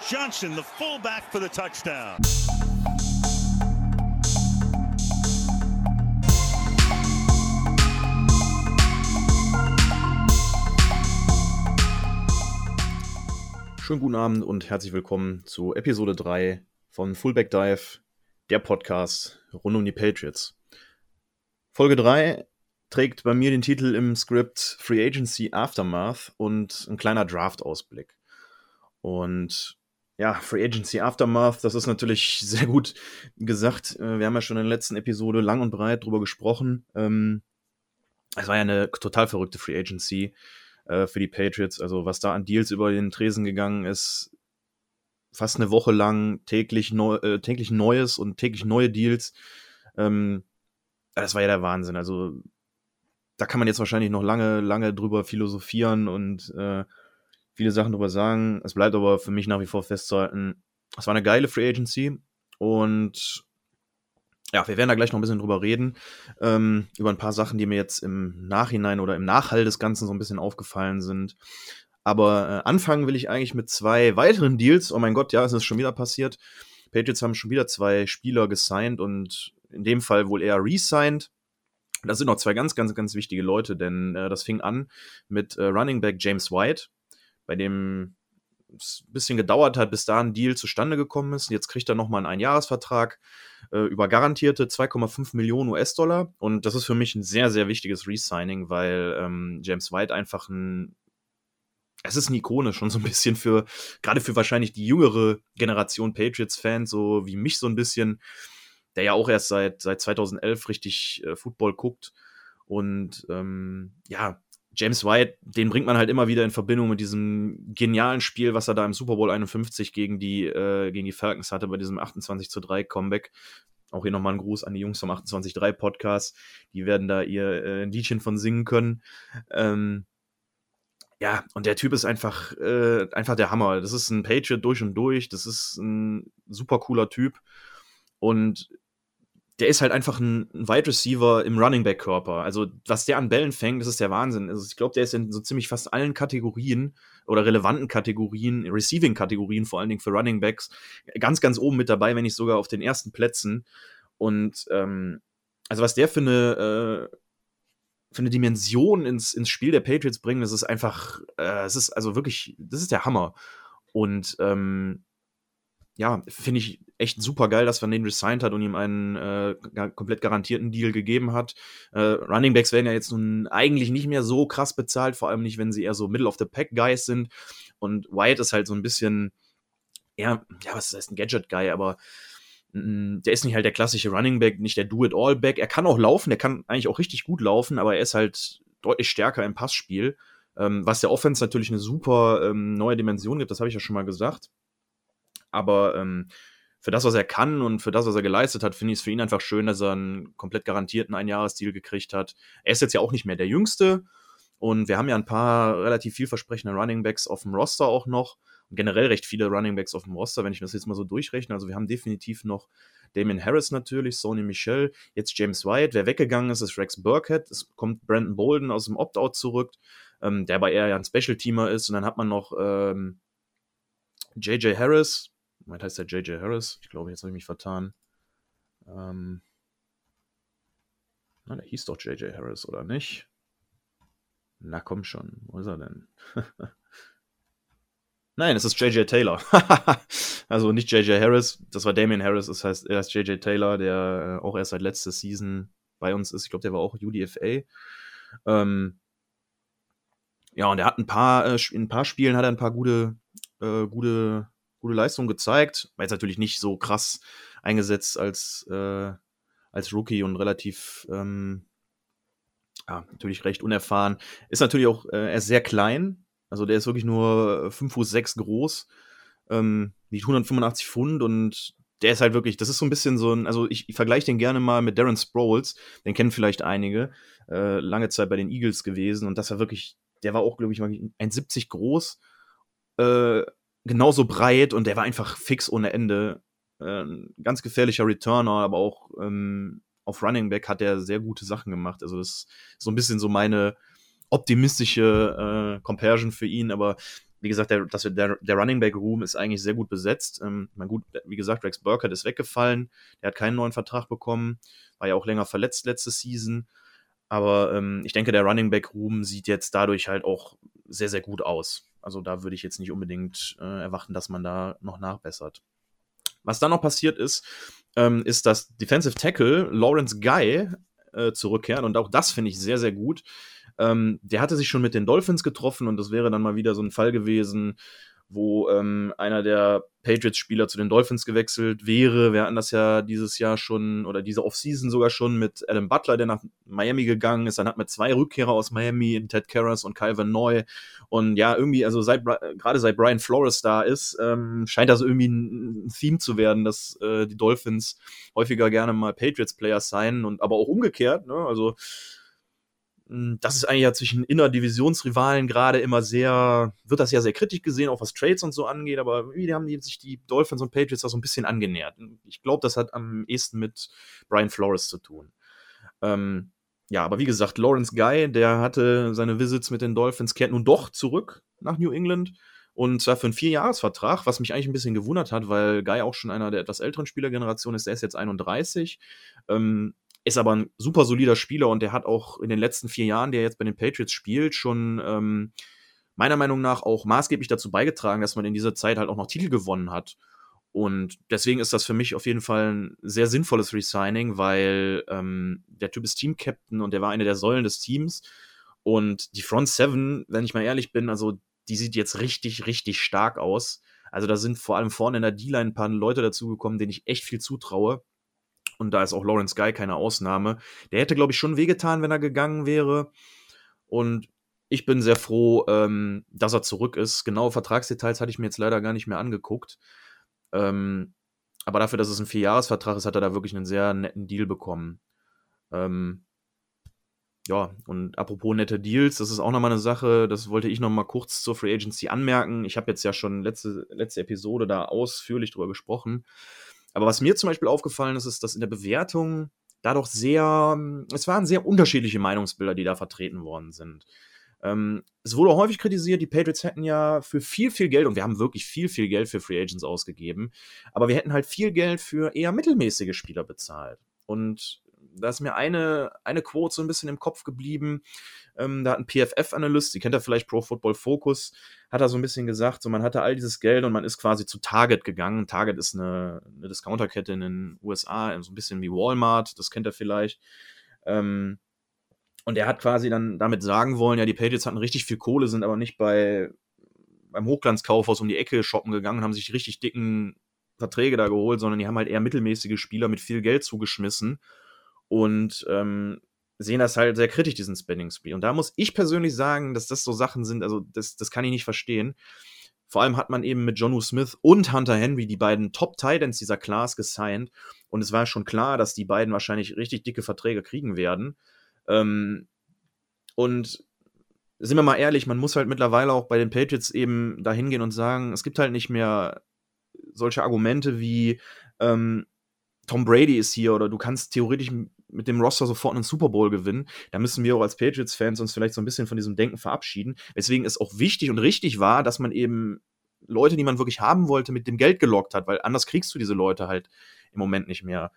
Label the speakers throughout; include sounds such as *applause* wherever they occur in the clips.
Speaker 1: Johnson, the fullback for the touchdown.
Speaker 2: Schönen guten Abend und herzlich willkommen zu Episode 3 von Fullback Dive, der Podcast rund um die Patriots. Folge 3 trägt bei mir den Titel im Skript Free Agency Aftermath und ein kleiner Draft-Ausblick. Und ja, Free Agency Aftermath, das ist natürlich *laughs* sehr gut gesagt. Äh, wir haben ja schon in der letzten Episode lang und breit drüber gesprochen. Ähm, es war ja eine total verrückte Free Agency äh, für die Patriots. Also was da an Deals über den Tresen gegangen ist, fast eine Woche lang täglich, neu, äh, täglich Neues und täglich neue Deals. Ähm, das war ja der Wahnsinn. Also da kann man jetzt wahrscheinlich noch lange, lange drüber philosophieren und viele Sachen drüber sagen. Es bleibt aber für mich nach wie vor festzuhalten, es war eine geile Free Agency und ja, wir werden da gleich noch ein bisschen drüber reden, ähm, über ein paar Sachen, die mir jetzt im Nachhinein oder im Nachhall des Ganzen so ein bisschen aufgefallen sind. Aber äh, anfangen will ich eigentlich mit zwei weiteren Deals. Oh mein Gott, ja, es ist schon wieder passiert. Patriots haben schon wieder zwei Spieler gesigned und in dem Fall wohl eher resigned. Das sind noch zwei ganz, ganz, ganz wichtige Leute, denn äh, das fing an mit äh, Running Back James White, bei dem es ein bisschen gedauert hat, bis da ein Deal zustande gekommen ist. Jetzt kriegt er nochmal einen Einjahresvertrag äh, über garantierte 2,5 Millionen US-Dollar. Und das ist für mich ein sehr, sehr wichtiges Resigning, weil ähm, James White einfach ein. Es ist eine Ikone schon so ein bisschen für, gerade für wahrscheinlich die jüngere Generation Patriots-Fans, so wie mich so ein bisschen, der ja auch erst seit, seit 2011 richtig äh, Football guckt. Und ähm, ja, James White, den bringt man halt immer wieder in Verbindung mit diesem genialen Spiel, was er da im Super Bowl 51 gegen die, äh, gegen die Falcons hatte, bei diesem 28 zu 3 Comeback. Auch hier nochmal ein Gruß an die Jungs vom 28-3 Podcast. Die werden da ihr äh, ein Liedchen von singen können. Ähm, ja, und der Typ ist einfach, äh, einfach der Hammer. Das ist ein Patriot durch und durch. Das ist ein super cooler Typ. Und der ist halt einfach ein, Wide Receiver im Running Back Körper. Also, was der an Bällen fängt, das ist der Wahnsinn. Also, ich glaube, der ist in so ziemlich fast allen Kategorien oder relevanten Kategorien, Receiving Kategorien, vor allen Dingen für Running Backs, ganz, ganz oben mit dabei, wenn nicht sogar auf den ersten Plätzen. Und, ähm, also, was der für eine, äh, für eine Dimension ins, ins Spiel der Patriots bringt, das ist einfach, äh, es ist also wirklich, das ist der Hammer. Und, ähm, ja, finde ich echt super geil, dass man den resigned hat und ihm einen äh, komplett garantierten Deal gegeben hat. Äh, Running Backs werden ja jetzt nun eigentlich nicht mehr so krass bezahlt, vor allem nicht, wenn sie eher so Middle of the Pack Guys sind. Und Wyatt ist halt so ein bisschen, eher, ja, was heißt ein Gadget Guy, aber mh, der ist nicht halt der klassische Running Back, nicht der Do-it-all-Back. Er kann auch laufen, der kann eigentlich auch richtig gut laufen, aber er ist halt deutlich stärker im Passspiel. Ähm, was der Offense natürlich eine super ähm, neue Dimension gibt, das habe ich ja schon mal gesagt. Aber ähm, für das, was er kann und für das, was er geleistet hat, finde ich es für ihn einfach schön, dass er einen komplett garantierten Einjahresdeal gekriegt hat. Er ist jetzt ja auch nicht mehr der Jüngste. Und wir haben ja ein paar relativ vielversprechende Runningbacks auf dem Roster auch noch. Generell recht viele Runningbacks auf dem Roster, wenn ich das jetzt mal so durchrechne. Also wir haben definitiv noch Damien Harris natürlich, Sony Michel, jetzt James White. Wer weggegangen ist, ist Rex Burkhead. Es kommt Brandon Bolden aus dem Opt-out zurück, ähm, der bei eher ja ein Special-Teamer ist. Und dann hat man noch ähm, JJ Harris, Moment heißt der J.J. Harris. Ich glaube, jetzt habe ich mich vertan. Ähm, na, der hieß doch J.J. Harris, oder nicht? Na komm schon, wo ist er denn? *laughs* Nein, es ist J.J. Taylor. *laughs* also nicht J.J. Harris, das war Damien Harris, das heißt, er ist J.J. Taylor, der äh, auch erst seit letzter Season bei uns ist. Ich glaube, der war auch UDFA. Ähm, ja, und er hat ein paar, äh, in ein paar Spielen hat er ein paar gute, äh, gute gute Leistung gezeigt. War jetzt natürlich nicht so krass eingesetzt als, äh, als Rookie und relativ, ähm, ja, natürlich recht unerfahren. Ist natürlich auch, äh, er ist sehr klein. Also der ist wirklich nur 5 Fuß 6 groß, ähm, wiegt 185 Pfund und der ist halt wirklich, das ist so ein bisschen so ein, also ich, ich vergleiche den gerne mal mit Darren Sproles, den kennen vielleicht einige, äh, lange Zeit bei den Eagles gewesen und das war wirklich, der war auch, glaube ich, 1,70 groß, äh, genauso breit und der war einfach fix ohne Ende. Äh, ganz gefährlicher Returner, aber auch ähm, auf Running Back hat er sehr gute Sachen gemacht. Also das ist so ein bisschen so meine optimistische äh, Comparison für ihn, aber wie gesagt, der, das, der, der Running Back Room ist eigentlich sehr gut besetzt. Ähm, mein gut, wie gesagt, Rex Burkhardt ist weggefallen. Der hat keinen neuen Vertrag bekommen. War ja auch länger verletzt letzte Season. Aber ähm, ich denke, der Running Back Room sieht jetzt dadurch halt auch sehr, sehr gut aus. Also da würde ich jetzt nicht unbedingt äh, erwarten, dass man da noch nachbessert. Was dann noch passiert ist, ähm, ist, dass Defensive Tackle Lawrence Guy äh, zurückkehrt. Und auch das finde ich sehr, sehr gut. Ähm, der hatte sich schon mit den Dolphins getroffen und das wäre dann mal wieder so ein Fall gewesen, wo ähm, einer der Patriots-Spieler zu den Dolphins gewechselt wäre. Wir hatten das ja dieses Jahr schon oder diese Offseason sogar schon mit Adam Butler, der nach Miami gegangen ist. Dann hat man zwei Rückkehrer aus Miami, Ted Karras und Calvin Neu. Und ja, irgendwie, also seit gerade seit Brian Flores da ist, ähm, scheint das irgendwie ein, Theme zu werden, dass äh, die Dolphins häufiger gerne mal Patriots-Players sein und aber auch umgekehrt. Ne? Also das ist eigentlich ja zwischen Innerdivisionsrivalen gerade immer sehr, wird das ja sehr kritisch gesehen, auch was Trades und so angeht, aber wie haben die, sich die Dolphins und Patriots da so ein bisschen angenähert. Ich glaube, das hat am ehesten mit Brian Flores zu tun. Ähm, ja, aber wie gesagt, Lawrence Guy, der hatte seine Visits mit den Dolphins, kehrt nun doch zurück nach New England. Und zwar für einen Vierjahresvertrag, was mich eigentlich ein bisschen gewundert hat, weil Guy auch schon einer der etwas älteren Spielergeneration ist. Der ist jetzt 31. Ähm, ist aber ein super solider Spieler und der hat auch in den letzten vier Jahren, der jetzt bei den Patriots spielt, schon ähm, meiner Meinung nach auch maßgeblich dazu beigetragen, dass man in dieser Zeit halt auch noch Titel gewonnen hat. Und deswegen ist das für mich auf jeden Fall ein sehr sinnvolles Resigning, weil ähm, der Typ ist Team-Captain und der war eine der Säulen des Teams. Und die Front Seven, wenn ich mal ehrlich bin, also die sieht jetzt richtig, richtig stark aus. Also da sind vor allem vorne in der D-Line ein paar Leute dazugekommen, denen ich echt viel zutraue. Und da ist auch Lawrence Guy keine Ausnahme. Der hätte, glaube ich, schon wehgetan, wenn er gegangen wäre. Und ich bin sehr froh, ähm, dass er zurück ist. Genaue Vertragsdetails hatte ich mir jetzt leider gar nicht mehr angeguckt. Ähm, aber dafür, dass es ein Vierjahresvertrag ist, hat er da wirklich einen sehr netten Deal bekommen. Ähm, ja, und apropos nette Deals, das ist auch nochmal eine Sache, das wollte ich nochmal kurz zur Free Agency anmerken. Ich habe jetzt ja schon letzte, letzte Episode da ausführlich drüber gesprochen. Aber was mir zum Beispiel aufgefallen ist, ist, dass in der Bewertung da doch sehr, es waren sehr unterschiedliche Meinungsbilder, die da vertreten worden sind. Ähm, es wurde häufig kritisiert, die Patriots hätten ja für viel, viel Geld, und wir haben wirklich viel, viel Geld für Free Agents ausgegeben, aber wir hätten halt viel Geld für eher mittelmäßige Spieler bezahlt. Und da ist mir eine, eine Quote so ein bisschen im Kopf geblieben. Ähm, da hat ein PFF-Analyst, Sie kennt ja vielleicht Pro Football Focus, hat er so ein bisschen gesagt, so man hatte all dieses Geld und man ist quasi zu Target gegangen. Target ist eine, eine Discounterkette in den USA, so ein bisschen wie Walmart, das kennt er vielleicht. Ähm, und er hat quasi dann damit sagen wollen, ja, die Patriots hatten richtig viel Kohle, sind aber nicht bei beim Hochglanzkaufhaus um die Ecke shoppen gegangen und haben sich richtig dicken Verträge da geholt, sondern die haben halt eher mittelmäßige Spieler mit viel Geld zugeschmissen und ähm, sehen das halt sehr kritisch, diesen Spending Spree. Und da muss ich persönlich sagen, dass das so Sachen sind, also das, das kann ich nicht verstehen. Vor allem hat man eben mit Jonu Smith und Hunter Henry die beiden Top-Titans dieser Class gesigned. Und es war schon klar, dass die beiden wahrscheinlich richtig dicke Verträge kriegen werden. Ähm, und sind wir mal ehrlich, man muss halt mittlerweile auch bei den Patriots eben da hingehen und sagen, es gibt halt nicht mehr solche Argumente wie ähm, Tom Brady ist hier oder du kannst theoretisch mit dem Roster sofort einen Super Bowl gewinnen. Da müssen wir auch als Patriots-Fans uns vielleicht so ein bisschen von diesem Denken verabschieden. Weswegen es auch wichtig und richtig war, dass man eben Leute, die man wirklich haben wollte, mit dem Geld gelockt hat, weil anders kriegst du diese Leute halt im Moment nicht mehr.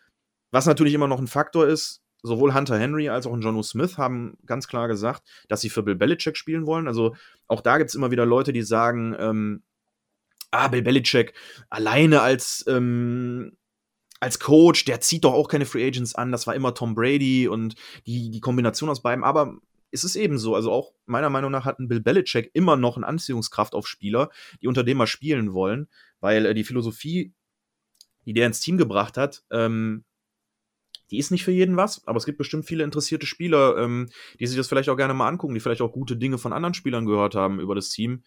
Speaker 2: Was natürlich immer noch ein Faktor ist, sowohl Hunter Henry als auch ein Jono Smith haben ganz klar gesagt, dass sie für Bill Belichick spielen wollen. Also auch da gibt es immer wieder Leute, die sagen, ähm, ah, Bill Belichick alleine als ähm, als Coach, der zieht doch auch keine Free Agents an. Das war immer Tom Brady und die, die Kombination aus beiden. Aber es ist eben so. Also auch meiner Meinung nach hat ein Bill Belichick immer noch eine Anziehungskraft auf Spieler, die unter dem mal spielen wollen, weil äh, die Philosophie, die der ins Team gebracht hat, ähm, die ist nicht für jeden was, aber es gibt bestimmt viele interessierte Spieler, ähm, die sich das vielleicht auch gerne mal angucken, die vielleicht auch gute Dinge von anderen Spielern gehört haben über das Team.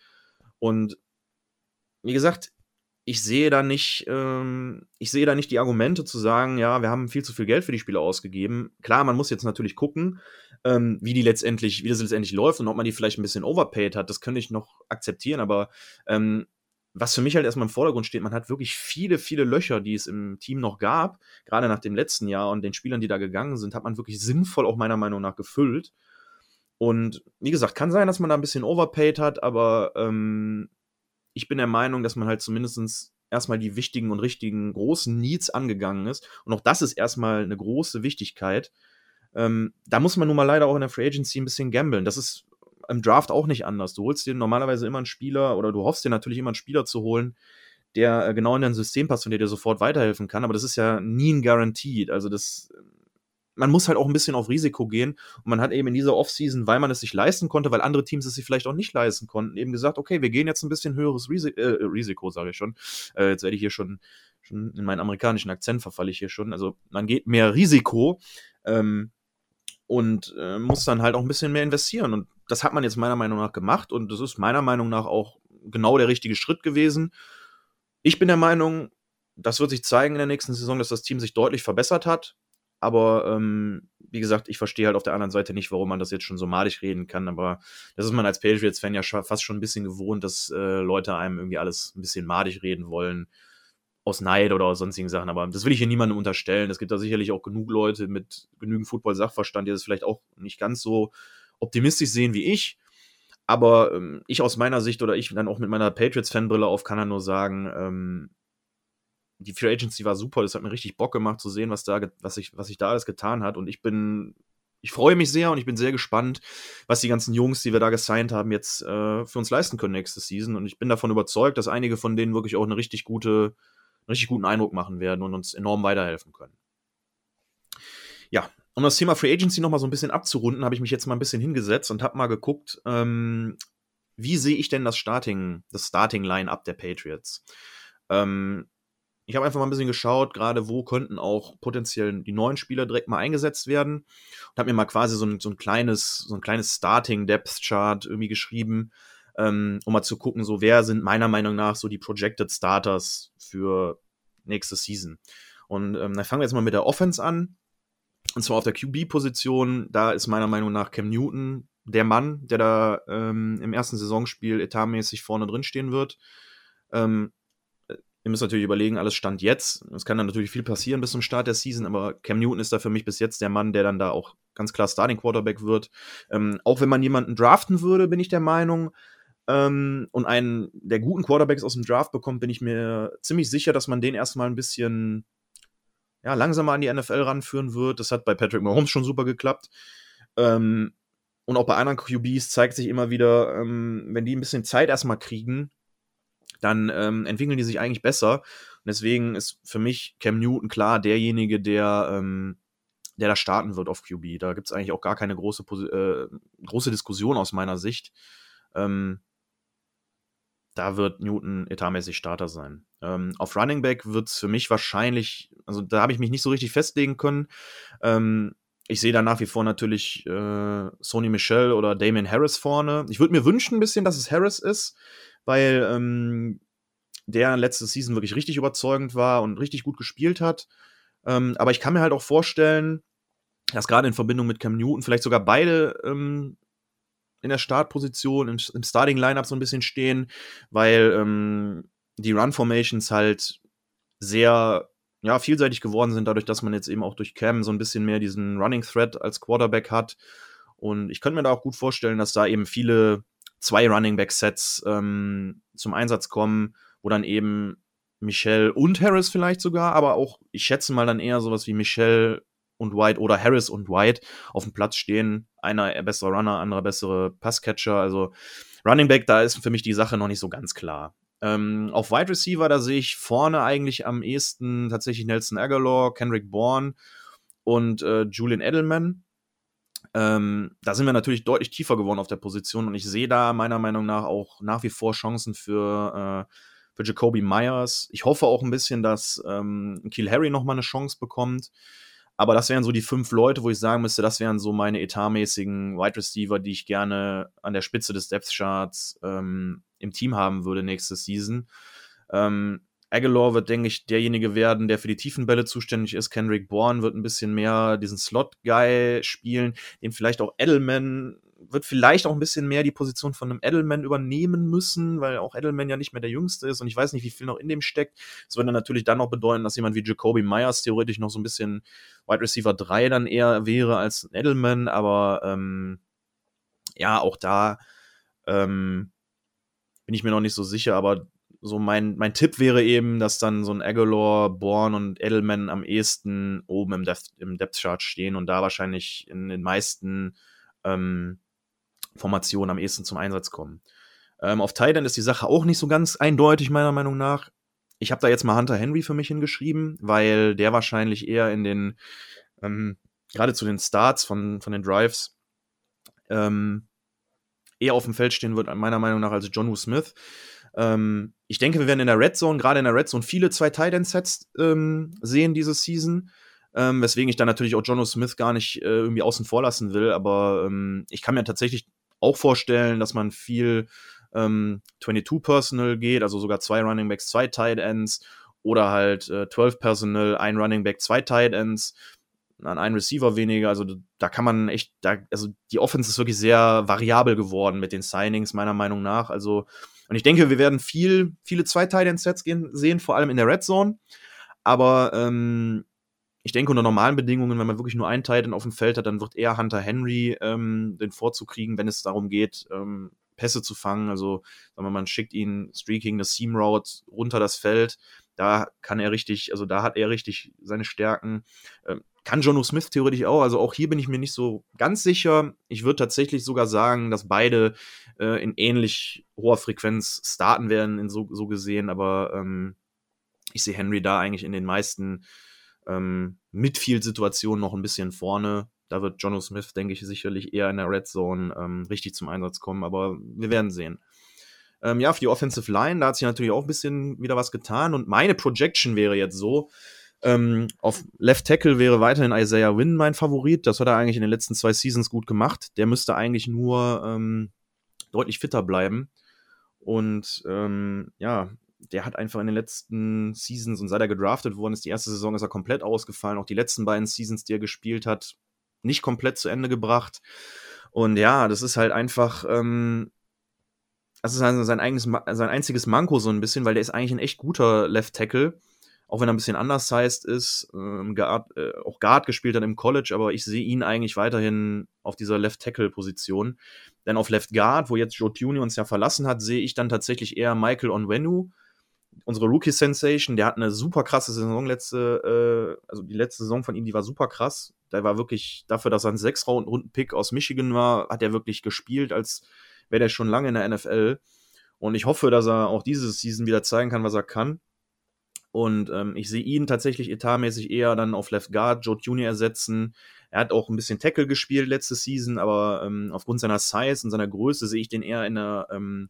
Speaker 2: Und wie gesagt, ich sehe da nicht, ähm, ich sehe da nicht die Argumente zu sagen, ja, wir haben viel zu viel Geld für die Spieler ausgegeben. Klar, man muss jetzt natürlich gucken, ähm, wie die letztendlich, wie das letztendlich läuft und ob man die vielleicht ein bisschen overpaid hat. Das könnte ich noch akzeptieren, aber ähm, was für mich halt erstmal im Vordergrund steht, man hat wirklich viele, viele Löcher, die es im Team noch gab, gerade nach dem letzten Jahr und den Spielern, die da gegangen sind, hat man wirklich sinnvoll auch meiner Meinung nach gefüllt. Und wie gesagt, kann sein, dass man da ein bisschen overpaid hat, aber ähm, ich bin der Meinung, dass man halt zumindest erstmal die wichtigen und richtigen großen Needs angegangen ist. Und auch das ist erstmal eine große Wichtigkeit. Ähm, da muss man nun mal leider auch in der Free Agency ein bisschen gambeln. Das ist im Draft auch nicht anders. Du holst dir normalerweise immer einen Spieler oder du hoffst dir natürlich immer einen Spieler zu holen, der äh, genau in dein System passt und der dir sofort weiterhelfen kann. Aber das ist ja nie ein Guaranteed. Also das, man muss halt auch ein bisschen auf Risiko gehen. Und man hat eben in dieser Offseason, weil man es sich leisten konnte, weil andere Teams es sich vielleicht auch nicht leisten konnten, eben gesagt, okay, wir gehen jetzt ein bisschen höheres Risi äh, Risiko, sage ich schon. Äh, jetzt werde ich hier schon, schon in meinen amerikanischen Akzent verfalle ich hier schon. Also man geht mehr Risiko. Ähm, und äh, muss dann halt auch ein bisschen mehr investieren. Und das hat man jetzt meiner Meinung nach gemacht und das ist meiner Meinung nach auch genau der richtige Schritt gewesen. Ich bin der Meinung, das wird sich zeigen in der nächsten Saison, dass das Team sich deutlich verbessert hat. Aber ähm, wie gesagt, ich verstehe halt auf der anderen Seite nicht, warum man das jetzt schon so malig reden kann. Aber das ist man als Patriots-Fan ja fast schon ein bisschen gewohnt, dass äh, Leute einem irgendwie alles ein bisschen madig reden wollen aus Neid oder aus sonstigen Sachen. Aber das will ich hier niemandem unterstellen. Es gibt da sicherlich auch genug Leute mit genügend Football-Sachverstand, die das vielleicht auch nicht ganz so optimistisch sehen wie ich. Aber ähm, ich aus meiner Sicht oder ich dann auch mit meiner Patriots-Fanbrille auf kann er nur sagen, ähm, die Free Agency war super. Das hat mir richtig Bock gemacht zu sehen, was da, was sich, was sich da alles getan hat. Und ich bin, ich freue mich sehr und ich bin sehr gespannt, was die ganzen Jungs, die wir da gesigned haben, jetzt äh, für uns leisten können nächste Season. Und ich bin davon überzeugt, dass einige von denen wirklich auch eine richtig gute richtig guten Eindruck machen werden und uns enorm weiterhelfen können. Ja, um das Thema Free Agency nochmal so ein bisschen abzurunden, habe ich mich jetzt mal ein bisschen hingesetzt und habe mal geguckt, ähm, wie sehe ich denn das Starting, das Starting Line-Up der Patriots? Ähm, ich habe einfach mal ein bisschen geschaut, gerade wo könnten auch potenziell die neuen Spieler direkt mal eingesetzt werden und habe mir mal quasi so ein, so ein kleines, so ein kleines Starting Depth Chart irgendwie geschrieben, ähm, um mal zu gucken, so wer sind meiner Meinung nach so die Projected Starters für nächste Season. Und ähm, dann fangen wir jetzt mal mit der Offense an. Und zwar auf der QB-Position, da ist meiner Meinung nach Cam Newton der Mann, der da ähm, im ersten Saisonspiel etatmäßig vorne drin stehen wird. Ähm, ihr müsst natürlich überlegen, alles stand jetzt. Es kann dann natürlich viel passieren bis zum Start der Season, aber Cam Newton ist da für mich bis jetzt der Mann, der dann da auch ganz klar Starting Quarterback wird. Ähm, auch wenn man jemanden draften würde, bin ich der Meinung, ähm, und einen der guten Quarterbacks aus dem Draft bekommt, bin ich mir ziemlich sicher, dass man den erstmal ein bisschen ja, langsamer an die NFL ranführen wird. Das hat bei Patrick Mahomes schon super geklappt. Ähm, und auch bei anderen QBs zeigt sich immer wieder, ähm, wenn die ein bisschen Zeit erstmal kriegen, dann ähm, entwickeln die sich eigentlich besser. Und deswegen ist für mich Cam Newton klar derjenige, der, ähm, der da starten wird auf QB. Da gibt es eigentlich auch gar keine große, äh, große Diskussion aus meiner Sicht. Ähm, da wird Newton etatmäßig Starter sein. Ähm, auf Running Back wird es für mich wahrscheinlich, also da habe ich mich nicht so richtig festlegen können. Ähm, ich sehe da nach wie vor natürlich äh, Sony Michel oder Damien Harris vorne. Ich würde mir wünschen ein bisschen, dass es Harris ist, weil ähm, der letzte Season wirklich richtig überzeugend war und richtig gut gespielt hat. Ähm, aber ich kann mir halt auch vorstellen, dass gerade in Verbindung mit Cam Newton vielleicht sogar beide ähm, in der Startposition, im, im Starting-Lineup so ein bisschen stehen, weil ähm, die Run-Formations halt sehr ja, vielseitig geworden sind, dadurch, dass man jetzt eben auch durch Cam so ein bisschen mehr diesen Running Threat als Quarterback hat. Und ich könnte mir da auch gut vorstellen, dass da eben viele zwei Running Back Sets ähm, zum Einsatz kommen, wo dann eben Michelle und Harris vielleicht sogar, aber auch, ich schätze mal dann eher sowas wie Michelle und White oder Harris und White auf dem Platz stehen. Einer bessere Runner, anderer bessere Passcatcher. Also Running Back, da ist für mich die Sache noch nicht so ganz klar. Ähm, auf Wide Receiver, da sehe ich vorne eigentlich am ehesten tatsächlich Nelson Aguilar, Kendrick Bourne und äh, Julian Edelman. Ähm, da sind wir natürlich deutlich tiefer geworden auf der Position und ich sehe da meiner Meinung nach auch nach wie vor Chancen für, äh, für Jacoby Myers. Ich hoffe auch ein bisschen, dass ähm, Kiel Harry nochmal eine Chance bekommt. Aber das wären so die fünf Leute, wo ich sagen müsste, das wären so meine etatmäßigen Wide Receiver, die ich gerne an der Spitze des Depth Charts ähm, im Team haben würde nächste Season. Ähm, Aguilar wird, denke ich, derjenige werden, der für die tiefen Bälle zuständig ist. Kendrick Bourne wird ein bisschen mehr diesen Slot-Guy spielen, den vielleicht auch Edelman wird vielleicht auch ein bisschen mehr die Position von einem Edelman übernehmen müssen, weil auch Edelman ja nicht mehr der Jüngste ist und ich weiß nicht, wie viel noch in dem steckt. Das würde natürlich dann noch bedeuten, dass jemand wie Jacoby Myers theoretisch noch so ein bisschen Wide Receiver 3 dann eher wäre als Edelman, aber ähm, ja, auch da ähm, bin ich mir noch nicht so sicher, aber so mein, mein Tipp wäre eben, dass dann so ein Aguilar, Born und Edelman am ehesten oben im Depth, im Depth Chart stehen und da wahrscheinlich in den meisten ähm, Formationen am ehesten zum Einsatz kommen. Ähm, auf Titan ist die Sache auch nicht so ganz eindeutig, meiner Meinung nach. Ich habe da jetzt mal Hunter Henry für mich hingeschrieben, weil der wahrscheinlich eher in den, ähm, gerade zu den Starts von, von den Drives, ähm, eher auf dem Feld stehen wird, meiner Meinung nach, als John Woo Smith. Ähm, ich denke, wir werden in der Red Zone, gerade in der Red Zone, viele zwei Tight Sets ähm, sehen diese Season. Ähm, weswegen ich dann natürlich auch Jono Smith gar nicht äh, irgendwie außen vor lassen will. Aber ähm, ich kann mir tatsächlich auch vorstellen, dass man viel ähm, 22 Personal geht, also sogar zwei Running Backs, zwei Tight Ends oder halt äh, 12 Personal, ein Running Back, zwei Tight Ends an einen Receiver weniger. Also da kann man echt, da, also die Offense ist wirklich sehr variabel geworden mit den Signings, meiner Meinung nach. Also und ich denke, wir werden viel, viele zwei Tight Sets sehen, vor allem in der Red Zone. Aber ähm, ich denke, unter normalen Bedingungen, wenn man wirklich nur einen Titan auf dem Feld hat, dann wird eher Hunter Henry ähm, den Vorzug kriegen, wenn es darum geht, ähm, Pässe zu fangen. Also, sagen wir mal, man schickt ihn Streaking, eine Seam Route runter das Feld. Da kann er richtig, also da hat er richtig seine Stärken. Ähm, kann Jono Smith theoretisch auch. Also auch hier bin ich mir nicht so ganz sicher. Ich würde tatsächlich sogar sagen, dass beide äh, in ähnlich hoher Frequenz starten werden, in so, so gesehen. Aber ähm, ich sehe Henry da eigentlich in den meisten ähm, Midfield-Situationen noch ein bisschen vorne. Da wird Jono Smith, denke ich, sicherlich eher in der Red Zone ähm, richtig zum Einsatz kommen. Aber wir werden sehen. Ähm, ja, für die Offensive Line, da hat sich natürlich auch ein bisschen wieder was getan. Und meine Projection wäre jetzt so, ähm, auf Left Tackle wäre weiterhin Isaiah Wynn mein Favorit. Das hat er eigentlich in den letzten zwei Seasons gut gemacht. Der müsste eigentlich nur ähm, deutlich fitter bleiben. Und ähm, ja, der hat einfach in den letzten Seasons und seit er gedraftet worden ist, die erste Saison ist er komplett ausgefallen. Auch die letzten beiden Seasons, die er gespielt hat, nicht komplett zu Ende gebracht. Und ja, das ist halt einfach, ähm, das ist also sein, eigenes, sein einziges Manko so ein bisschen, weil der ist eigentlich ein echt guter Left Tackle auch wenn er ein bisschen anders heißt ist, ähm, Guard, äh, auch Guard gespielt hat im College, aber ich sehe ihn eigentlich weiterhin auf dieser Left Tackle Position. Denn auf Left Guard, wo jetzt Joe Tuni uns ja verlassen hat, sehe ich dann tatsächlich eher Michael Onwenu, unsere Rookie Sensation. Der hat eine super krasse Saison letzte, äh, also die letzte Saison von ihm, die war super krass. Der war wirklich dafür, dass er ein sechs Runden Pick aus Michigan war, hat er wirklich gespielt, als wäre der schon lange in der NFL. Und ich hoffe, dass er auch diese Season wieder zeigen kann, was er kann. Und ähm, ich sehe ihn tatsächlich etatmäßig eher dann auf Left Guard, Joe Junior ersetzen. Er hat auch ein bisschen Tackle gespielt letzte Season, aber ähm, aufgrund seiner Size und seiner Größe sehe ich den eher in der, ähm,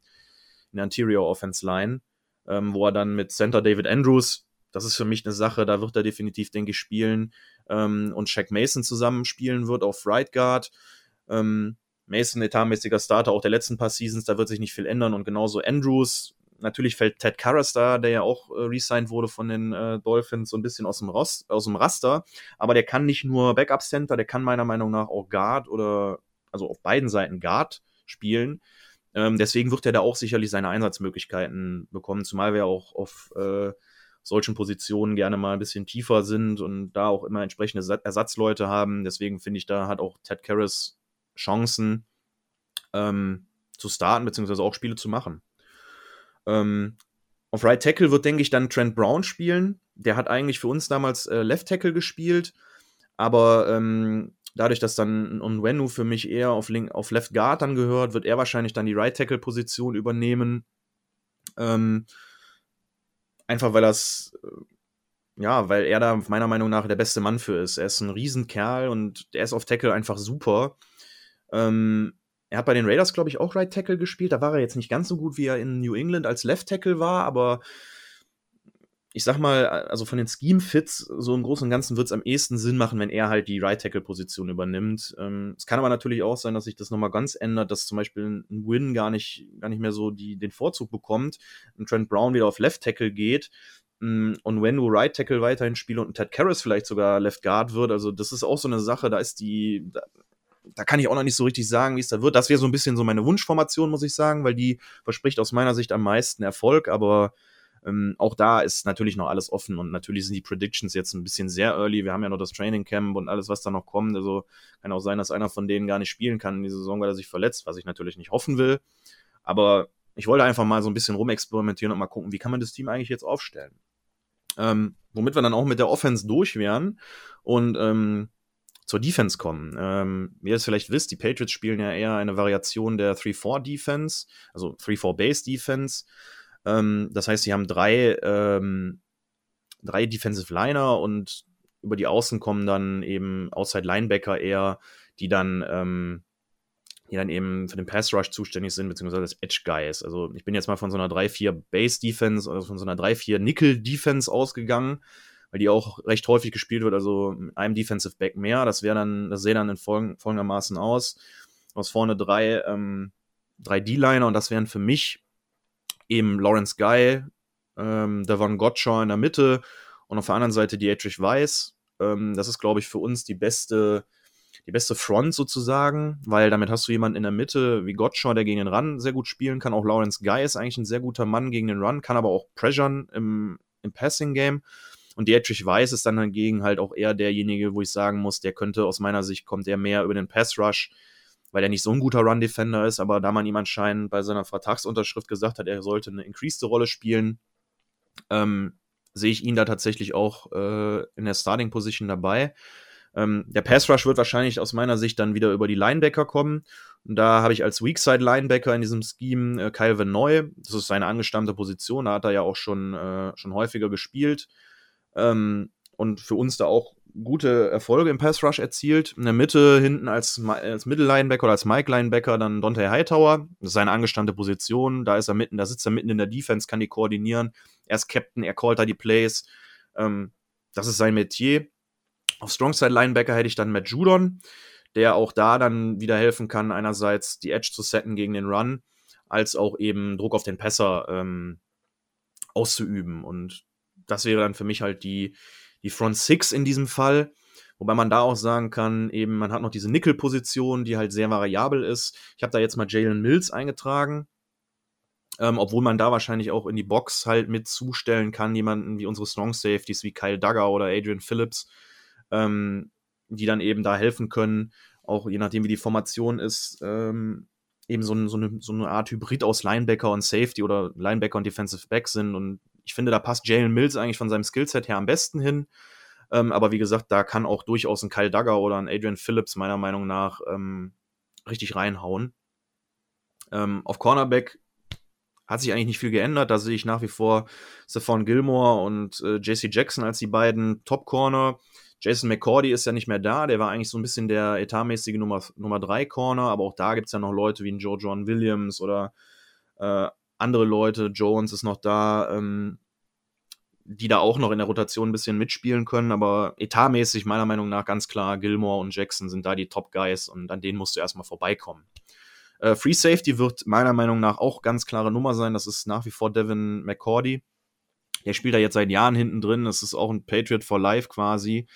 Speaker 2: in der Interior Offense Line, ähm, wo er dann mit Center David Andrews, das ist für mich eine Sache, da wird er definitiv, denke ich, spielen ähm, und Shaq Mason zusammen spielen wird auf Right Guard. Ähm, Mason etatmäßiger Starter auch der letzten paar Seasons, da wird sich nicht viel ändern und genauso Andrews natürlich fällt Ted Karras da, der ja auch äh, resigned wurde von den äh, Dolphins, so ein bisschen aus dem, Rost, aus dem Raster. Aber der kann nicht nur Backup-Center, der kann meiner Meinung nach auch Guard oder, also auf beiden Seiten Guard spielen. Ähm, deswegen wird er da auch sicherlich seine Einsatzmöglichkeiten bekommen, zumal wir auch auf äh, solchen Positionen gerne mal ein bisschen tiefer sind und da auch immer entsprechende Ersatzleute haben. Deswegen finde ich, da hat auch Ted Karras Chancen ähm, zu starten, beziehungsweise auch Spiele zu machen. Ähm, auf Right Tackle wird, denke ich, dann Trent Brown spielen. Der hat eigentlich für uns damals äh, Left Tackle gespielt, aber ähm, dadurch, dass dann Onwenu für mich eher auf, Link, auf Left Guard dann gehört, wird er wahrscheinlich dann die Right Tackle Position übernehmen. Ähm, einfach weil das, äh, ja, weil er da meiner Meinung nach der beste Mann für ist. Er ist ein Riesenkerl und der ist auf Tackle einfach super. Ähm, er hat bei den Raiders, glaube ich, auch Right Tackle gespielt. Da war er jetzt nicht ganz so gut, wie er in New England als Left Tackle war, aber ich sag mal, also von den Scheme-Fits, so im Großen und Ganzen wird es am ehesten Sinn machen, wenn er halt die Right-Tackle-Position übernimmt. Ähm, es kann aber natürlich auch sein, dass sich das nochmal ganz ändert, dass zum Beispiel ein Win gar nicht, gar nicht mehr so die, den Vorzug bekommt, ein Trent Brown wieder auf Left-Tackle geht mm, und wenn du Right-Tackle weiterhin spielst und ein Ted Karras vielleicht sogar Left Guard wird, also das ist auch so eine Sache, da ist die, da kann ich auch noch nicht so richtig sagen, wie es da wird. Das wäre so ein bisschen so meine Wunschformation, muss ich sagen, weil die verspricht aus meiner Sicht am meisten Erfolg, aber ähm, auch da ist natürlich noch alles offen und natürlich sind die Predictions jetzt ein bisschen sehr early. Wir haben ja noch das Training Camp und alles, was da noch kommt. Also kann auch sein, dass einer von denen gar nicht spielen kann in dieser Saison, weil er sich verletzt, was ich natürlich nicht hoffen will. Aber ich wollte einfach mal so ein bisschen rumexperimentieren und mal gucken, wie kann man das Team eigentlich jetzt aufstellen. Ähm, womit wir dann auch mit der Offense durch wären und ähm, zur Defense kommen. Ähm, wie ihr es vielleicht wisst, die Patriots spielen ja eher eine Variation der 3-4-Defense, also 3-4-Base-Defense. Ähm, das heißt, sie haben drei, ähm, drei Defensive Liner und über die Außen kommen dann eben Outside Linebacker eher, die dann, ähm, die dann eben für den Pass Rush zuständig sind, beziehungsweise das Edge Guys. Also ich bin jetzt mal von so einer 3-4 Base Defense, also von so einer 3-4 Nickel Defense ausgegangen, weil die auch recht häufig gespielt wird, also mit einem Defensive Back mehr. Das wäre dann, das sähe dann in folg folgendermaßen aus. Aus vorne drei, ähm, drei D-Liner und das wären für mich eben Lawrence Guy, ähm, Devon Gottschall in der Mitte und auf der anderen Seite Dietrich Weiss. Ähm, das ist, glaube ich, für uns die beste, die beste Front sozusagen, weil damit hast du jemanden in der Mitte wie Gottschall, der gegen den Run sehr gut spielen kann. Auch Lawrence Guy ist eigentlich ein sehr guter Mann gegen den Run, kann aber auch pressuren im, im Passing-Game. Und Dietrich Weiss ist dann dagegen halt auch eher derjenige, wo ich sagen muss, der könnte aus meiner Sicht kommt der mehr über den Pass-Rush, weil er nicht so ein guter Run-Defender ist, aber da man ihm anscheinend bei seiner Vertragsunterschrift gesagt hat, er sollte eine increased Rolle spielen, ähm, sehe ich ihn da tatsächlich auch äh, in der Starting Position dabei. Ähm, der Pass Rush wird wahrscheinlich aus meiner Sicht dann wieder über die Linebacker kommen. Und da habe ich als Weakside Linebacker in diesem Scheme äh, Kyle Vanoy. Das ist seine angestammte Position. Da hat er ja auch schon, äh, schon häufiger gespielt. Ähm, und für uns da auch gute Erfolge im Pass Rush erzielt. In der Mitte hinten als, als Mittellinebacker oder als Mike Linebacker dann Dante Hightower. Das ist seine angestammte Position. Da ist er mitten, da sitzt er mitten in der Defense, kann die koordinieren. Er ist Captain, er callt da die Plays. Ähm, das ist sein Metier. Auf Strongside Linebacker hätte ich dann Matt Judon, der auch da dann wieder helfen kann, einerseits die Edge zu setten gegen den Run, als auch eben Druck auf den Passer ähm, auszuüben. Und das wäre dann für mich halt die, die Front Six in diesem Fall. Wobei man da auch sagen kann, eben, man hat noch diese Nickel-Position, die halt sehr variabel ist. Ich habe da jetzt mal Jalen Mills eingetragen. Ähm, obwohl man da wahrscheinlich auch in die Box halt mit zustellen kann, jemanden wie unsere Strong Safeties wie Kyle Duggar oder Adrian Phillips, ähm, die dann eben da helfen können, auch je nachdem wie die Formation ist, ähm, eben so, so, eine, so eine Art Hybrid aus Linebacker und Safety oder Linebacker und Defensive Back sind und ich finde, da passt Jalen Mills eigentlich von seinem Skillset her am besten hin. Ähm, aber wie gesagt, da kann auch durchaus ein Kyle Duggar oder ein Adrian Phillips meiner Meinung nach ähm, richtig reinhauen. Ähm, auf Cornerback hat sich eigentlich nicht viel geändert. Da sehe ich nach wie vor Stephon Gilmore und äh, JC Jackson als die beiden Top-Corner. Jason McCordy ist ja nicht mehr da. Der war eigentlich so ein bisschen der etatmäßige Nummer, Nummer 3 Corner. Aber auch da gibt es ja noch Leute wie ein Joe John Williams oder äh, andere Leute, Jones ist noch da, ähm, die da auch noch in der Rotation ein bisschen mitspielen können, aber etatmäßig meiner Meinung nach ganz klar, Gilmore und Jackson sind da die Top-Guys und an denen musst du erstmal vorbeikommen. Äh, Free Safety wird meiner Meinung nach auch ganz klare Nummer sein, das ist nach wie vor Devin McCordy. Der spielt da jetzt seit Jahren hinten drin, das ist auch ein Patriot for Life quasi.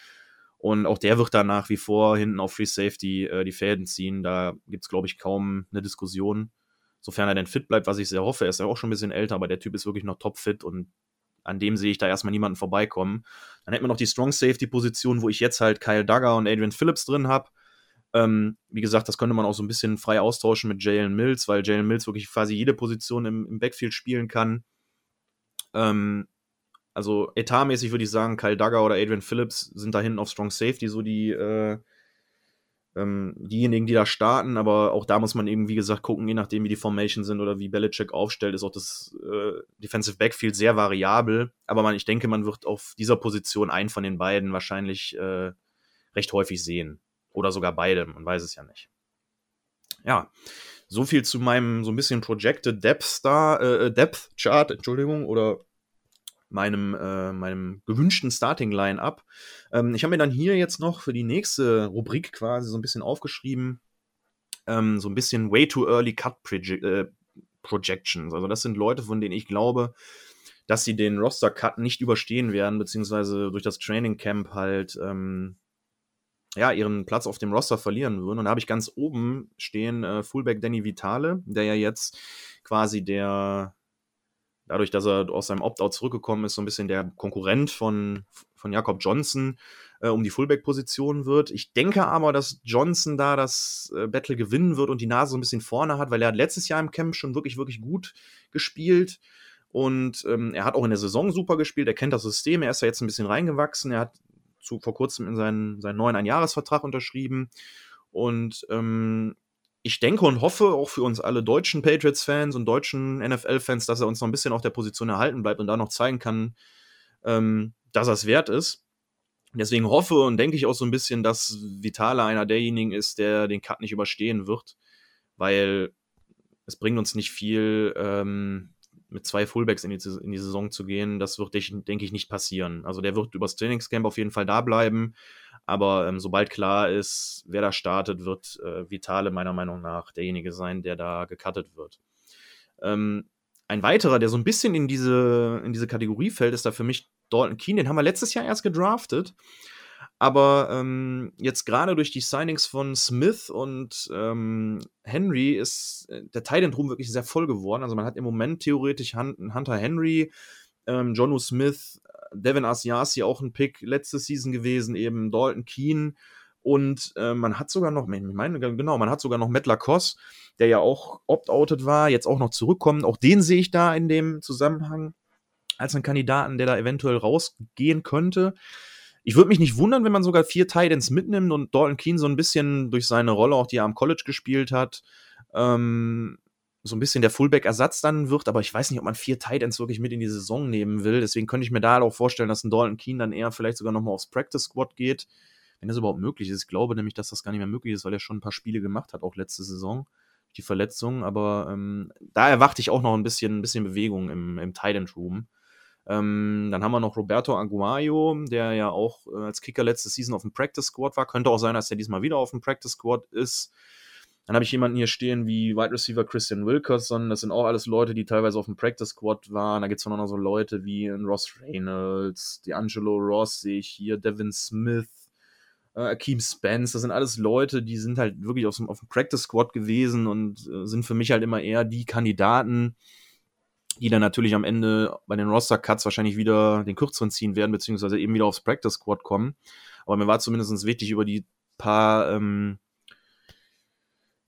Speaker 2: Und auch der wird da nach wie vor hinten auf Free Safety äh, die Fäden ziehen. Da gibt es, glaube ich, kaum eine Diskussion sofern er denn fit bleibt, was ich sehr hoffe. Er ist ja auch schon ein bisschen älter, aber der Typ ist wirklich noch topfit und an dem sehe ich da erstmal niemanden vorbeikommen. Dann hätten wir noch die Strong Safety Position, wo ich jetzt halt Kyle Duggar und Adrian Phillips drin habe. Ähm, wie gesagt, das könnte man auch so ein bisschen frei austauschen mit Jalen Mills, weil Jalen Mills wirklich quasi jede Position im, im Backfield spielen kann. Ähm, also etatmäßig würde ich sagen, Kyle Duggar oder Adrian Phillips sind da hinten auf Strong Safety so die, äh, ähm, diejenigen, die da starten, aber auch da muss man eben, wie gesagt, gucken, je nachdem, wie die Formation sind oder wie Belichick aufstellt, ist auch das äh, Defensive Backfield sehr variabel. Aber man, ich denke, man wird auf dieser Position einen von den beiden wahrscheinlich äh, recht häufig sehen. Oder sogar beide, man weiß es ja nicht. Ja, so viel zu meinem so ein bisschen Projected Depth Star, äh, Depth Chart, Entschuldigung, oder meinem, äh, meinem gewünschten Starting-Line-Up. Ähm, ich habe mir dann hier jetzt noch für die nächste Rubrik quasi so ein bisschen aufgeschrieben, ähm, so ein bisschen Way Too Early Cut Proje äh, Projections. Also das sind Leute, von denen ich glaube, dass sie den Roster-Cut nicht überstehen werden, beziehungsweise durch das Training Camp halt ähm, ja, ihren Platz auf dem Roster verlieren würden. Und da habe ich ganz oben stehen äh, Fullback Danny Vitale, der ja jetzt quasi der dadurch, dass er aus seinem Opt-out zurückgekommen ist, so ein bisschen der Konkurrent von, von Jakob Johnson äh, um die Fullback-Position wird. Ich denke aber, dass Johnson da das äh, Battle gewinnen wird und die Nase so ein bisschen vorne hat, weil er hat letztes Jahr im Camp schon wirklich, wirklich gut gespielt. Und ähm, er hat auch in der Saison super gespielt, er kennt das System, er ist da jetzt ein bisschen reingewachsen, er hat zu, vor kurzem in seinen, seinen neuen Einjahresvertrag unterschrieben. Und ähm, ich denke und hoffe auch für uns alle deutschen Patriots-Fans und deutschen NFL-Fans, dass er uns noch ein bisschen auf der Position erhalten bleibt und da noch zeigen kann, ähm, dass er es wert ist. Deswegen hoffe und denke ich auch so ein bisschen, dass Vitale einer derjenigen ist, der den Cut nicht überstehen wird, weil es bringt uns nicht viel, ähm, mit zwei Fullbacks in die, in die Saison zu gehen. Das wird, denke ich, nicht passieren. Also der wird übers Trainingscamp auf jeden Fall da bleiben. Aber ähm, sobald klar ist, wer da startet, wird äh, Vitale meiner Meinung nach derjenige sein, der da gecuttet wird. Ähm, ein weiterer, der so ein bisschen in diese, in diese Kategorie fällt, ist da für mich Dalton Keen. Den haben wir letztes Jahr erst gedraftet. Aber ähm, jetzt gerade durch die Signings von Smith und ähm, Henry ist äh, der Titan Room wirklich sehr voll geworden. Also man hat im Moment theoretisch Hunter Henry, ähm, Jonu Smith, Devin Asiasi auch ein Pick letzte Season gewesen, eben Dalton Keen. Und äh, man hat sogar noch, ich meine, genau, man hat sogar noch Matt Lacoste, der ja auch opt-outed war, jetzt auch noch zurückkommt. Auch den sehe ich da in dem Zusammenhang als einen Kandidaten, der da eventuell rausgehen könnte. Ich würde mich nicht wundern, wenn man sogar vier Titans mitnimmt und Dalton Keen so ein bisschen durch seine Rolle, auch die er am College gespielt hat, ähm, so ein bisschen der Fullback-Ersatz dann wird, aber ich weiß nicht, ob man vier Titans wirklich mit in die Saison nehmen will. Deswegen könnte ich mir da auch vorstellen, dass ein Dalton Keen dann eher vielleicht sogar nochmal aufs Practice Squad geht, wenn das überhaupt möglich ist. Ich glaube nämlich, dass das gar nicht mehr möglich ist, weil er schon ein paar Spiele gemacht hat, auch letzte Saison, die Verletzung. Aber ähm, da erwarte ich auch noch ein bisschen, ein bisschen Bewegung im, im Titan Room. Ähm, dann haben wir noch Roberto Aguayo, der ja auch äh, als Kicker letzte Season auf dem Practice Squad war. Könnte auch sein, dass er diesmal wieder auf dem Practice Squad ist. Dann habe ich jemanden hier stehen wie Wide Receiver Christian Wilkerson. Das sind auch alles Leute, die teilweise auf dem Practice Squad waren. Da gibt es auch noch so Leute wie Ross Reynolds, D'Angelo Ross sehe ich hier, Devin Smith, äh, Akeem Spence. Das sind alles Leute, die sind halt wirklich auf, auf dem Practice Squad gewesen und äh, sind für mich halt immer eher die Kandidaten, die dann natürlich am Ende bei den Roster-Cuts wahrscheinlich wieder den kürzeren ziehen werden, beziehungsweise eben wieder aufs Practice-Squad kommen. Aber mir war zumindest wichtig, über die paar ähm,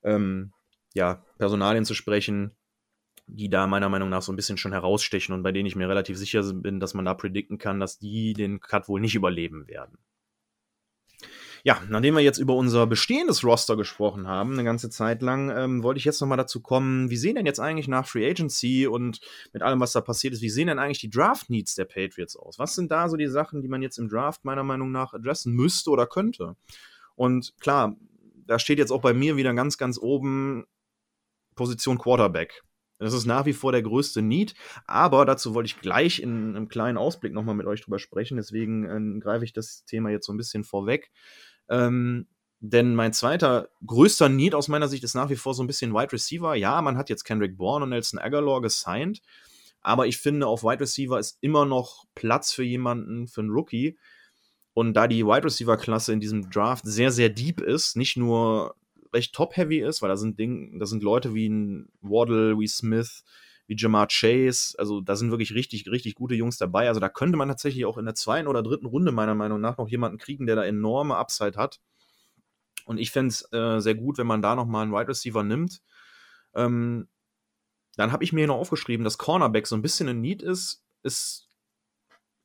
Speaker 2: ähm, ja, Personalien zu sprechen, die da meiner Meinung nach so ein bisschen schon herausstechen und bei denen ich mir relativ sicher bin, dass man da predikten kann, dass die den Cut wohl nicht überleben werden. Ja, nachdem wir jetzt über unser bestehendes Roster gesprochen haben, eine ganze Zeit lang, ähm, wollte ich jetzt nochmal dazu kommen, wie sehen denn jetzt eigentlich nach Free Agency und mit allem, was da passiert ist, wie sehen denn eigentlich die Draft-Needs der Patriots aus? Was sind da so die Sachen, die man jetzt im Draft meiner Meinung nach adressen müsste oder könnte? Und klar, da steht jetzt auch bei mir wieder ganz, ganz oben Position Quarterback. Das ist nach wie vor der größte Need, aber dazu wollte ich gleich in einem kleinen Ausblick nochmal mit euch drüber sprechen, deswegen äh, greife ich das Thema jetzt so ein bisschen vorweg. Ähm, denn mein zweiter größter Need aus meiner Sicht ist nach wie vor so ein bisschen Wide Receiver. Ja, man hat jetzt Kendrick Bourne und Nelson Aguilar gesigned, aber ich finde, auf Wide Receiver ist immer noch Platz für jemanden, für einen Rookie. Und da die Wide Receiver-Klasse in diesem Draft sehr, sehr deep ist, nicht nur recht top-heavy ist, weil da sind, Ding, da sind Leute wie ein Waddle, wie Smith, wie Jamar Chase, also da sind wirklich richtig, richtig gute Jungs dabei. Also da könnte man tatsächlich auch in der zweiten oder dritten Runde meiner Meinung nach noch jemanden kriegen, der da enorme Upside hat. Und ich fände es äh, sehr gut, wenn man da nochmal einen Wide Receiver nimmt. Ähm, dann habe ich mir hier noch aufgeschrieben, dass Cornerback so ein bisschen ein Need ist. Ist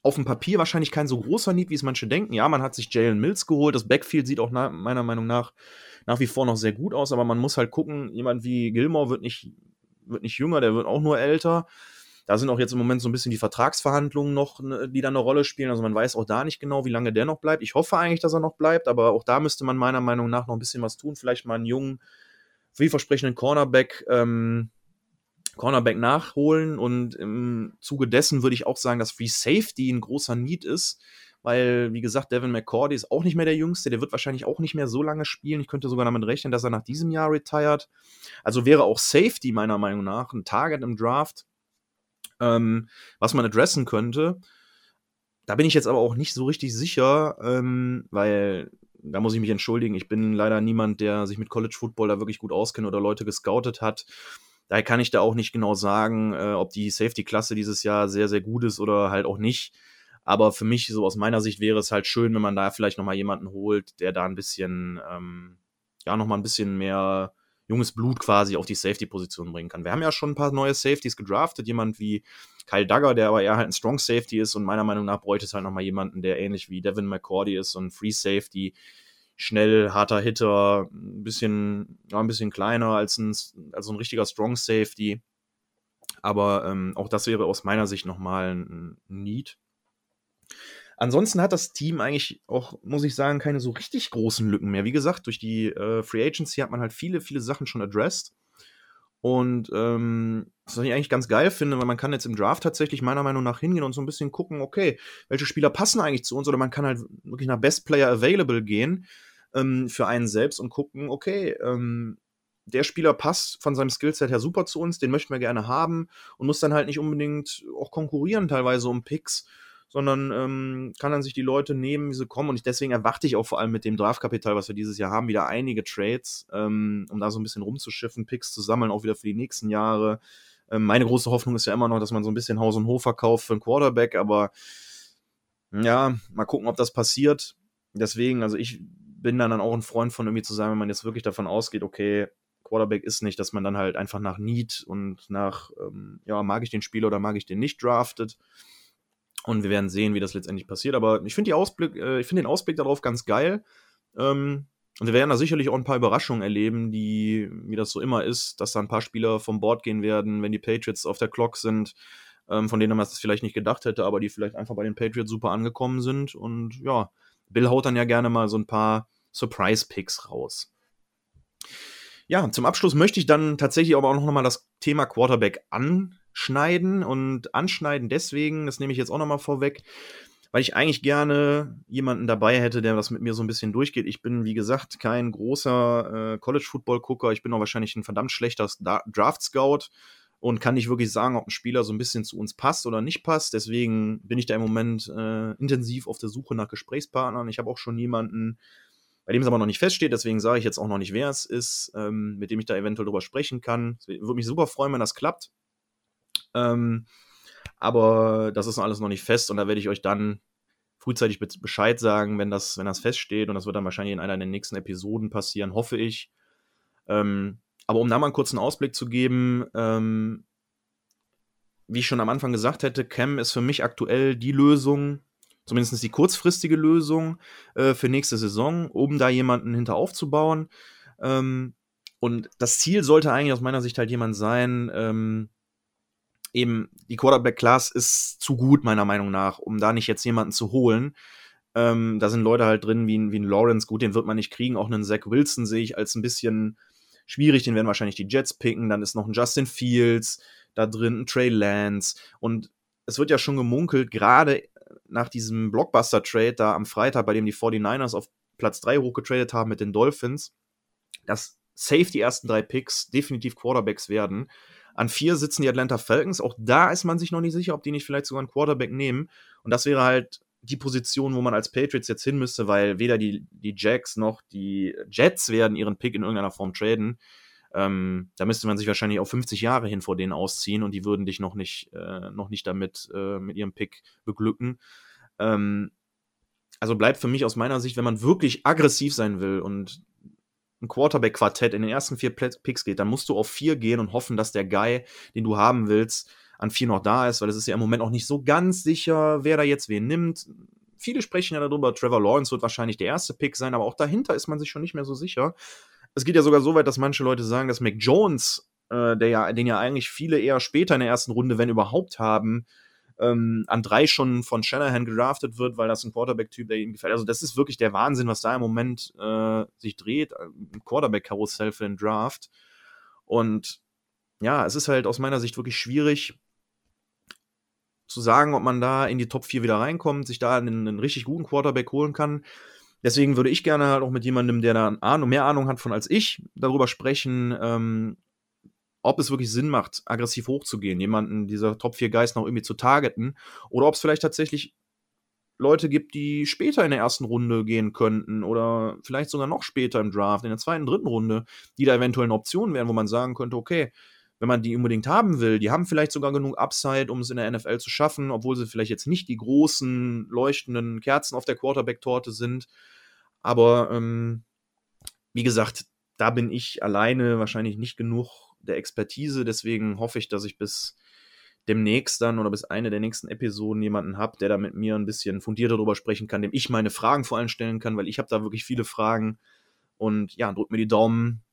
Speaker 2: auf dem Papier wahrscheinlich kein so großer Need, wie es manche denken. Ja, man hat sich Jalen Mills geholt. Das Backfield sieht auch meiner Meinung nach nach wie vor noch sehr gut aus, aber man muss halt gucken, jemand wie Gilmore wird nicht wird nicht jünger, der wird auch nur älter. Da sind auch jetzt im Moment so ein bisschen die Vertragsverhandlungen noch, ne, die da eine Rolle spielen. Also man weiß auch da nicht genau, wie lange der noch bleibt. Ich hoffe eigentlich, dass er noch bleibt, aber auch da müsste man meiner Meinung nach noch ein bisschen was tun. Vielleicht mal einen jungen, vielversprechenden Cornerback, ähm, Cornerback nachholen. Und im Zuge dessen würde ich auch sagen, dass Free Safety ein großer Need ist weil, wie gesagt, Devin McCordy ist auch nicht mehr der Jüngste, der wird wahrscheinlich auch nicht mehr so lange spielen. Ich könnte sogar damit rechnen, dass er nach diesem Jahr retired. Also wäre auch Safety meiner Meinung nach ein Target im Draft, ähm, was man adressen könnte. Da bin ich jetzt aber auch nicht so richtig sicher, ähm, weil da muss ich mich entschuldigen. Ich bin leider niemand, der sich mit College Football da wirklich gut auskennt oder Leute gescoutet hat. Daher kann ich da auch nicht genau sagen, äh, ob die Safety-Klasse dieses Jahr sehr, sehr gut ist oder halt auch nicht. Aber für mich, so aus meiner Sicht, wäre es halt schön, wenn man da vielleicht nochmal jemanden holt, der da ein bisschen, ähm, ja, nochmal ein bisschen mehr junges Blut quasi auf die Safety-Position bringen kann. Wir haben ja schon ein paar neue Safeties gedraftet. Jemand wie Kyle Duggar, der aber eher halt ein Strong Safety ist und meiner Meinung nach bräuchte es halt nochmal jemanden, der ähnlich wie Devin McCordy ist, so ein Free Safety, schnell, harter Hitter, ein bisschen, ja, ein bisschen kleiner als ein, als ein richtiger Strong Safety. Aber ähm, auch das wäre aus meiner Sicht nochmal ein Need. Ansonsten hat das Team eigentlich auch, muss ich sagen, keine so richtig großen Lücken mehr. Wie gesagt, durch die äh, Free Agency hat man halt viele, viele Sachen schon addressed. Und ähm, was ich eigentlich ganz geil finde, weil man kann jetzt im Draft tatsächlich meiner Meinung nach hingehen und so ein bisschen gucken, okay, welche Spieler passen eigentlich zu uns oder man kann halt wirklich nach Best Player Available gehen ähm, für einen selbst und gucken, okay, ähm, der Spieler passt von seinem Skillset her super zu uns, den möchten wir gerne haben und muss dann halt nicht unbedingt auch konkurrieren teilweise um Picks sondern ähm, kann dann sich die Leute nehmen, wie sie kommen. Und ich, deswegen erwarte ich auch vor allem mit dem Draftkapital, was wir dieses Jahr haben, wieder einige Trades, ähm, um da so ein bisschen rumzuschiffen, Picks zu sammeln, auch wieder für die nächsten Jahre. Ähm, meine große Hoffnung ist ja immer noch, dass man so ein bisschen Haus und Hof verkauft für einen Quarterback, aber ja, mal gucken, ob das passiert. Deswegen, also ich bin dann, dann auch ein Freund von irgendwie zu sagen, wenn man jetzt wirklich davon ausgeht, okay, Quarterback ist nicht, dass man dann halt einfach nach Need und nach, ähm, ja, mag ich den Spieler oder mag ich den nicht draftet. Und wir werden sehen, wie das letztendlich passiert. Aber ich finde äh, ich den Ausblick darauf ganz geil. Ähm, und wir werden da sicherlich auch ein paar Überraschungen erleben, die, wie das so immer ist, dass da ein paar Spieler vom Board gehen werden, wenn die Patriots auf der Clock sind, ähm, von denen man das vielleicht nicht gedacht hätte, aber die vielleicht einfach bei den Patriots super angekommen sind. Und ja, Bill haut dann ja gerne mal so ein paar Surprise-Picks raus. Ja, zum Abschluss möchte ich dann tatsächlich aber auch noch mal das Thema Quarterback an schneiden und anschneiden deswegen, das nehme ich jetzt auch nochmal vorweg, weil ich eigentlich gerne jemanden dabei hätte, der das mit mir so ein bisschen durchgeht. Ich bin, wie gesagt, kein großer äh, College-Football-Gucker. Ich bin auch wahrscheinlich ein verdammt schlechter Draft-Scout und kann nicht wirklich sagen, ob ein Spieler so ein bisschen zu uns passt oder nicht passt. Deswegen bin ich da im Moment äh, intensiv auf der Suche nach Gesprächspartnern. Ich habe auch schon jemanden, bei dem es aber noch nicht feststeht, deswegen sage ich jetzt auch noch nicht, wer es ist, ähm, mit dem ich da eventuell drüber sprechen kann. Würde mich super freuen, wenn das klappt. Ähm, aber das ist alles noch nicht fest und da werde ich euch dann frühzeitig Bescheid sagen, wenn das, wenn das feststeht. Und das wird dann wahrscheinlich in einer der nächsten Episoden passieren, hoffe ich. Ähm, aber um da mal einen kurzen Ausblick zu geben, ähm, wie ich schon am Anfang gesagt hätte, Cam ist für mich aktuell die Lösung, zumindest die kurzfristige Lösung äh, für nächste Saison, um da jemanden hinter aufzubauen. Ähm, und das Ziel sollte eigentlich aus meiner Sicht halt jemand sein, ähm, eben die Quarterback-Class ist zu gut, meiner Meinung nach, um da nicht jetzt jemanden zu holen. Ähm, da sind Leute halt drin wie, wie ein Lawrence, gut, den wird man nicht kriegen. Auch einen Zach Wilson sehe ich als ein bisschen schwierig, den werden wahrscheinlich die Jets picken. Dann ist noch ein Justin Fields da drin, ein Trey Lance. Und es wird ja schon gemunkelt, gerade nach diesem Blockbuster-Trade da am Freitag, bei dem die 49ers auf Platz 3 hochgetradet haben mit den Dolphins, dass safe die ersten drei Picks definitiv Quarterbacks werden. An vier sitzen die Atlanta Falcons. Auch da ist man sich noch nicht sicher, ob die nicht vielleicht sogar einen Quarterback nehmen. Und das wäre halt die Position, wo man als Patriots jetzt hin müsste, weil weder die, die Jacks noch die Jets werden ihren Pick in irgendeiner Form traden. Ähm, da müsste man sich wahrscheinlich auch 50 Jahre hin vor denen ausziehen und die würden dich noch nicht, äh, noch nicht damit äh, mit ihrem Pick beglücken. Ähm, also bleibt für mich aus meiner Sicht, wenn man wirklich aggressiv sein will und ein Quarterback-Quartett in den ersten vier Picks geht, dann musst du auf vier gehen und hoffen, dass der Guy, den du haben willst, an vier noch da ist, weil es ist ja im Moment auch nicht so ganz sicher, wer da jetzt wen nimmt. Viele sprechen ja darüber, Trevor Lawrence wird wahrscheinlich der erste Pick sein, aber auch dahinter ist man sich schon nicht mehr so sicher. Es geht ja sogar so weit, dass manche Leute sagen, dass Mac Jones, äh, der ja, den ja eigentlich viele eher später in der ersten Runde, wenn überhaupt, haben, ähm, an drei schon von Shanahan gedraftet wird, weil das ein Quarterback-Typ, der ihm gefällt. Also das ist wirklich der Wahnsinn, was da im Moment äh, sich dreht. Ein Quarterback-Karussell für den Draft. Und ja, es ist halt aus meiner Sicht wirklich schwierig zu sagen, ob man da in die Top 4 wieder reinkommt, sich da einen, einen richtig guten Quarterback holen kann. Deswegen würde ich gerne halt auch mit jemandem, der da Ahnung, mehr Ahnung hat von als ich, darüber sprechen, ähm, ob es wirklich Sinn macht, aggressiv hochzugehen, jemanden dieser Top 4 Guys noch irgendwie zu targeten, oder ob es vielleicht tatsächlich Leute gibt, die später in der ersten Runde gehen könnten oder vielleicht sogar noch später im Draft, in der zweiten, dritten Runde, die da eventuell eine Option wären, wo man sagen könnte, okay, wenn man die unbedingt haben will, die haben vielleicht sogar genug Upside, um es in der NFL zu schaffen, obwohl sie vielleicht jetzt nicht die großen leuchtenden Kerzen auf der Quarterback-Torte sind. Aber ähm, wie gesagt, da bin ich alleine wahrscheinlich nicht genug der Expertise. Deswegen hoffe ich, dass ich bis demnächst dann oder bis eine der nächsten Episoden jemanden habe, der da mit mir ein bisschen fundierter darüber sprechen kann, dem ich meine Fragen vor allem stellen kann, weil ich habe da wirklich viele Fragen. Und ja, drückt mir die Daumen,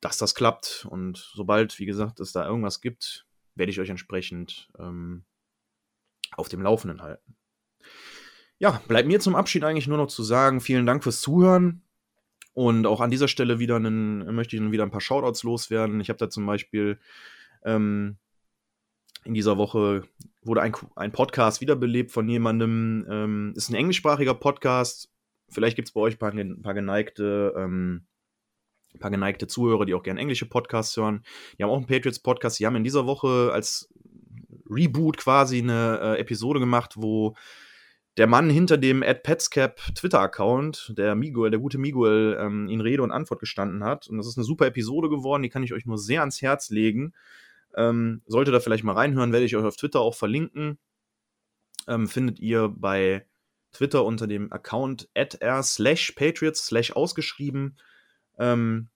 Speaker 2: dass das klappt. Und sobald, wie gesagt, es da irgendwas gibt, werde ich euch entsprechend ähm, auf dem Laufenden halten. Ja, bleibt mir zum Abschied eigentlich nur noch zu sagen, vielen Dank fürs Zuhören. Und auch an dieser Stelle wieder einen, möchte ich wieder ein paar Shoutouts loswerden. Ich habe da zum Beispiel ähm, in dieser Woche wurde ein, ein Podcast wiederbelebt von jemandem. Ähm, ist ein englischsprachiger Podcast. Vielleicht gibt es bei euch ein paar, ein paar geneigte ähm, ein paar geneigte Zuhörer, die auch gerne englische Podcasts hören. Die haben auch einen Patriots-Podcast. Die haben in dieser Woche als Reboot quasi eine äh, Episode gemacht, wo der Mann hinter dem Ed Petscap Twitter-Account, der Miguel, der gute Miguel, ähm, in Rede und Antwort gestanden hat. Und das ist eine super Episode geworden, die kann ich euch nur sehr ans Herz legen. Ähm, solltet ihr vielleicht mal reinhören, werde ich euch auf Twitter auch verlinken. Ähm, findet ihr bei Twitter unter dem Account r slash Patriots slash ausgeschrieben. Ähm,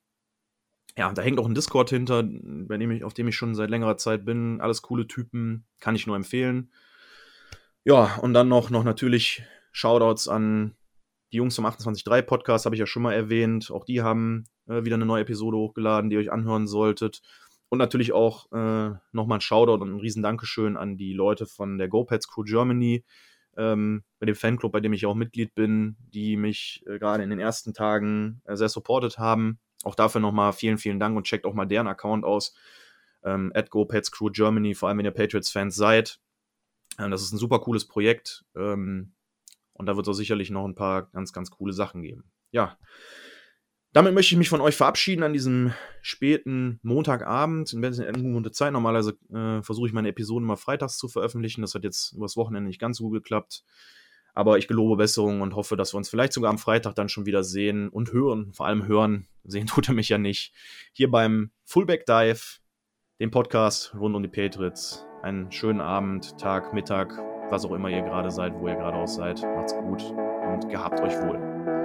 Speaker 2: ja, da hängt auch ein Discord hinter, bei dem ich, auf dem ich schon seit längerer Zeit bin. Alles coole Typen, kann ich nur empfehlen. Ja, und dann noch, noch natürlich Shoutouts an die Jungs vom 28.3 Podcast, habe ich ja schon mal erwähnt. Auch die haben äh, wieder eine neue Episode hochgeladen, die ihr euch anhören solltet. Und natürlich auch äh, nochmal ein Shoutout und ein riesen Dankeschön an die Leute von der GoPads Crew Germany, ähm, bei dem Fanclub, bei dem ich auch Mitglied bin, die mich äh, gerade in den ersten Tagen äh, sehr supportet haben. Auch dafür nochmal vielen, vielen Dank und checkt auch mal deren Account aus. Ähm, at Germany, vor allem wenn ihr Patriots-Fans seid. Ähm, das ist ein super cooles Projekt. Ähm, und da wird es auch sicherlich noch ein paar ganz, ganz coole Sachen geben. Ja, damit möchte ich mich von euch verabschieden an diesem späten Montagabend. In der ungewohnte Zeit. Normalerweise äh, versuche ich meine Episoden mal freitags zu veröffentlichen. Das hat jetzt übers Wochenende nicht ganz so gut geklappt. Aber ich gelobe Besserung und hoffe, dass wir uns vielleicht sogar am Freitag dann schon wieder sehen und hören. Vor allem hören. Sehen *laughs* tut er mich ja nicht. Hier beim Fullback Dive, dem Podcast rund um die Patriots. Einen schönen Abend, Tag, Mittag, was auch immer ihr gerade seid, wo ihr gerade aus seid. Macht's gut und gehabt euch wohl.